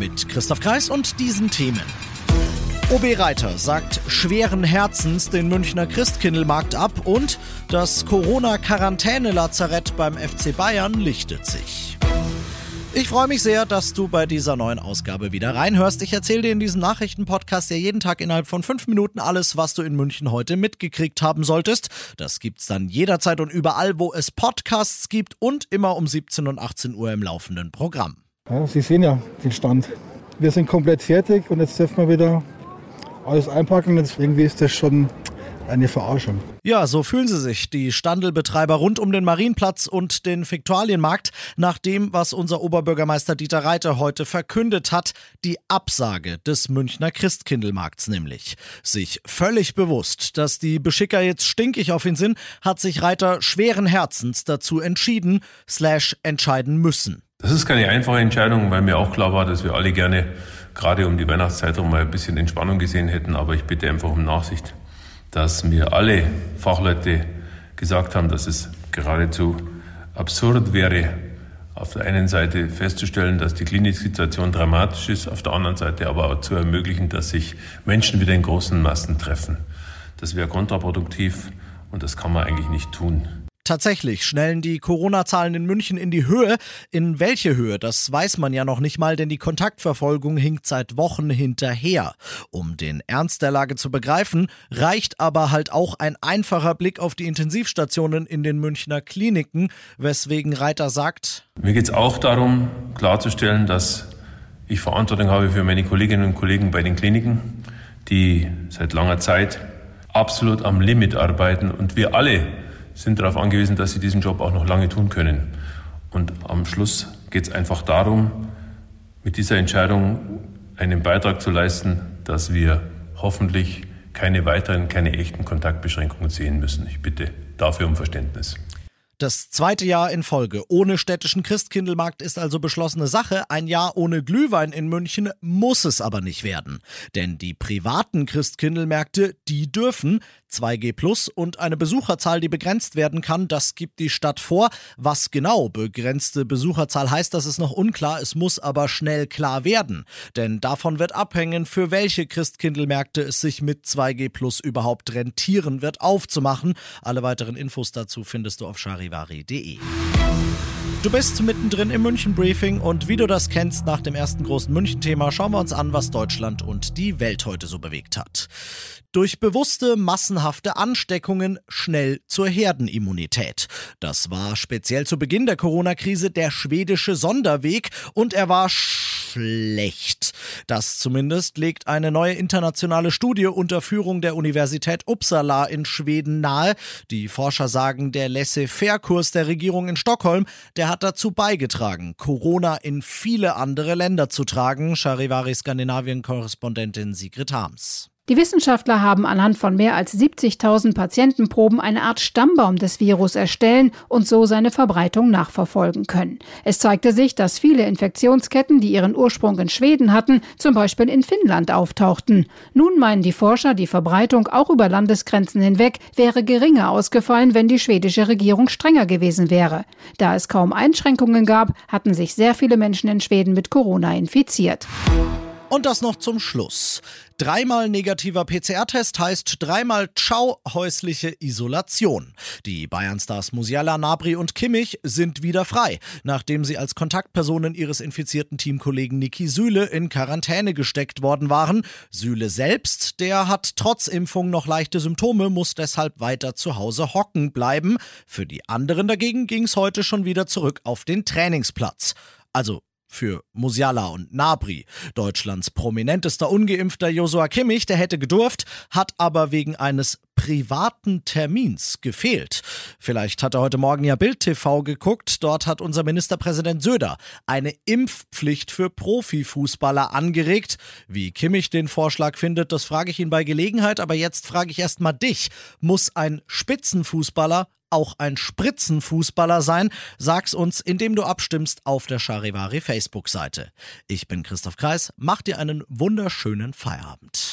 Mit Christoph Kreis und diesen Themen. OB Reiter sagt schweren Herzens den Münchner Christkindlmarkt ab und das Corona-Quarantäne-Lazarett beim FC Bayern lichtet sich. Ich freue mich sehr, dass du bei dieser neuen Ausgabe wieder reinhörst. Ich erzähle dir in diesem Nachrichtenpodcast ja jeden Tag innerhalb von fünf Minuten alles, was du in München heute mitgekriegt haben solltest. Das gibt's dann jederzeit und überall, wo es Podcasts gibt und immer um 17 und 18 Uhr im laufenden Programm. Ja, Sie sehen ja den Stand. Wir sind komplett fertig und jetzt dürfen wir wieder alles einpacken. Jetzt irgendwie ist das schon eine Verarschung. Ja, so fühlen sie sich, die Standelbetreiber rund um den Marienplatz und den Viktualienmarkt, nach dem, was unser Oberbürgermeister Dieter Reiter heute verkündet hat, die Absage des Münchner Christkindlmarkts nämlich. Sich völlig bewusst, dass die Beschicker jetzt stinkig auf ihn sind, hat sich Reiter schweren Herzens dazu entschieden, slash entscheiden müssen. Das ist keine einfache Entscheidung, weil mir auch klar war, dass wir alle gerne gerade um die Weihnachtszeit herum mal ein bisschen Entspannung gesehen hätten, aber ich bitte einfach um Nachsicht dass mir alle Fachleute gesagt haben, dass es geradezu absurd wäre, auf der einen Seite festzustellen, dass die klinische Situation dramatisch ist, auf der anderen Seite aber auch zu ermöglichen, dass sich Menschen wieder in großen Massen treffen. Das wäre kontraproduktiv und das kann man eigentlich nicht tun. Tatsächlich schnellen die Corona-Zahlen in München in die Höhe. In welche Höhe, das weiß man ja noch nicht mal, denn die Kontaktverfolgung hinkt seit Wochen hinterher. Um den Ernst der Lage zu begreifen, reicht aber halt auch ein einfacher Blick auf die Intensivstationen in den Münchner Kliniken, weswegen Reiter sagt, Mir geht es auch darum, klarzustellen, dass ich Verantwortung habe für meine Kolleginnen und Kollegen bei den Kliniken, die seit langer Zeit absolut am Limit arbeiten und wir alle sind darauf angewiesen, dass sie diesen Job auch noch lange tun können. Und am Schluss geht es einfach darum, mit dieser Entscheidung einen Beitrag zu leisten, dass wir hoffentlich keine weiteren, keine echten Kontaktbeschränkungen sehen müssen. Ich bitte dafür um Verständnis. Das zweite Jahr in Folge ohne städtischen Christkindlmarkt ist also beschlossene Sache. Ein Jahr ohne Glühwein in München muss es aber nicht werden. Denn die privaten Christkindlmärkte, die dürfen 2G Plus und eine Besucherzahl, die begrenzt werden kann, das gibt die Stadt vor. Was genau begrenzte Besucherzahl heißt, das ist noch unklar. Es muss aber schnell klar werden. Denn davon wird abhängen, für welche Christkindlmärkte es sich mit 2G Plus überhaupt rentieren wird, aufzumachen. Alle weiteren Infos dazu findest du auf Chari charivari.de. Du bist mittendrin im München-Briefing und wie du das kennst, nach dem ersten großen München-Thema schauen wir uns an, was Deutschland und die Welt heute so bewegt hat. Durch bewusste, massenhafte Ansteckungen schnell zur Herdenimmunität. Das war speziell zu Beginn der Corona-Krise der schwedische Sonderweg und er war schlecht. Das zumindest legt eine neue internationale Studie unter Führung der Universität Uppsala in Schweden nahe. Die Forscher sagen, der Laissez-faire-Kurs der Regierung in Stockholm, der hat dazu beigetragen, Corona in viele andere Länder zu tragen. Charivari Skandinavien-Korrespondentin Sigrid Harms. Die Wissenschaftler haben anhand von mehr als 70.000 Patientenproben eine Art Stammbaum des Virus erstellen und so seine Verbreitung nachverfolgen können. Es zeigte sich, dass viele Infektionsketten, die ihren Ursprung in Schweden hatten, zum Beispiel in Finnland auftauchten. Nun meinen die Forscher, die Verbreitung auch über Landesgrenzen hinweg wäre geringer ausgefallen, wenn die schwedische Regierung strenger gewesen wäre. Da es kaum Einschränkungen gab, hatten sich sehr viele Menschen in Schweden mit Corona infiziert. Und das noch zum Schluss. Dreimal negativer PCR-Test heißt dreimal Ciao häusliche Isolation. Die Bayern-Stars Musiala, Nabri und Kimmich sind wieder frei, nachdem sie als Kontaktpersonen ihres infizierten Teamkollegen Niki Süle in Quarantäne gesteckt worden waren. Süle selbst, der hat trotz Impfung noch leichte Symptome, muss deshalb weiter zu Hause hocken bleiben. Für die anderen dagegen ging es heute schon wieder zurück auf den Trainingsplatz. Also für Musiala und Nabri. Deutschlands prominentester ungeimpfter Josua Kimmich, der hätte gedurft, hat aber wegen eines privaten Termins gefehlt. Vielleicht hat er heute Morgen ja Bild TV geguckt. Dort hat unser Ministerpräsident Söder eine Impfpflicht für Profifußballer angeregt. Wie Kimmich den Vorschlag findet, das frage ich ihn bei Gelegenheit. Aber jetzt frage ich erst mal dich. Muss ein Spitzenfußballer auch ein Spritzenfußballer sein? Sag's uns, indem du abstimmst auf der Charivari Facebook-Seite. Ich bin Christoph Kreis, mach dir einen wunderschönen Feierabend.